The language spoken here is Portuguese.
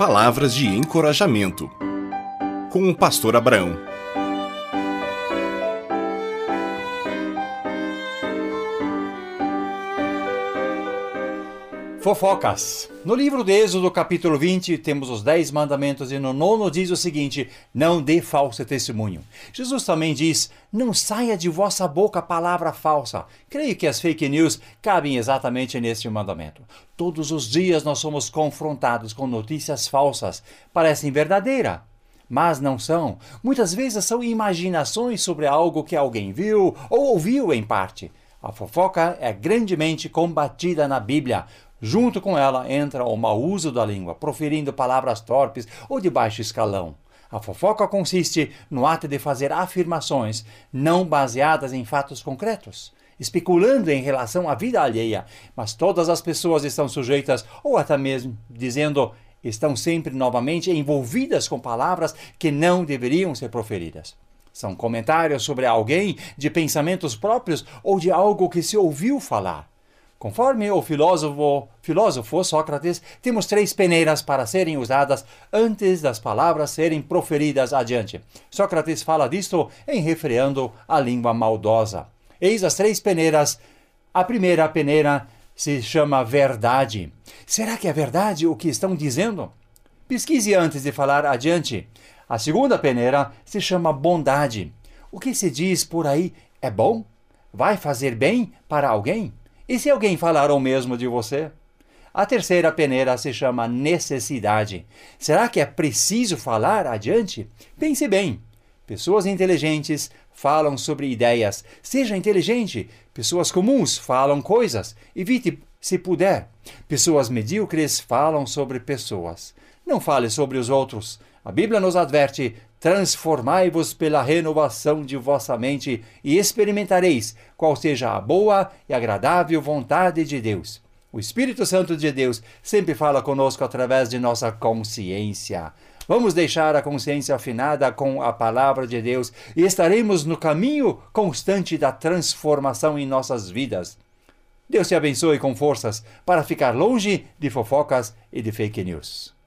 Palavras de encorajamento. Com o pastor Abraão. Fofocas. No livro de Êxodo, capítulo 20, temos os dez mandamentos e no nono diz o seguinte: Não dê falso testemunho. Jesus também diz: Não saia de vossa boca palavra falsa. Creio que as fake news cabem exatamente neste mandamento. Todos os dias nós somos confrontados com notícias falsas. Parecem verdadeiras, mas não são. Muitas vezes são imaginações sobre algo que alguém viu ou ouviu em parte. A fofoca é grandemente combatida na Bíblia. Junto com ela entra o mau uso da língua, proferindo palavras torpes ou de baixo escalão. A fofoca consiste no ato de fazer afirmações não baseadas em fatos concretos, especulando em relação à vida alheia, mas todas as pessoas estão sujeitas, ou até mesmo dizendo, estão sempre novamente envolvidas com palavras que não deveriam ser proferidas. São comentários sobre alguém, de pensamentos próprios ou de algo que se ouviu falar. Conforme o filósofo, filósofo Sócrates, temos três peneiras para serem usadas antes das palavras serem proferidas adiante. Sócrates fala disto em refreando a língua maldosa. Eis as três peneiras. A primeira peneira se chama verdade. Será que é verdade o que estão dizendo? Pesquise antes de falar adiante. A segunda peneira se chama bondade. O que se diz por aí é bom? Vai fazer bem para alguém? E se alguém falar o mesmo de você? A terceira peneira se chama necessidade. Será que é preciso falar adiante? Pense bem. Pessoas inteligentes falam sobre ideias. Seja inteligente. Pessoas comuns falam coisas. Evite se puder. Pessoas medíocres falam sobre pessoas. Não fale sobre os outros. A Bíblia nos adverte: transformai-vos pela renovação de vossa mente e experimentareis qual seja a boa e agradável vontade de Deus. O Espírito Santo de Deus sempre fala conosco através de nossa consciência. Vamos deixar a consciência afinada com a palavra de Deus e estaremos no caminho constante da transformação em nossas vidas. Deus te abençoe com forças para ficar longe de fofocas e de fake news.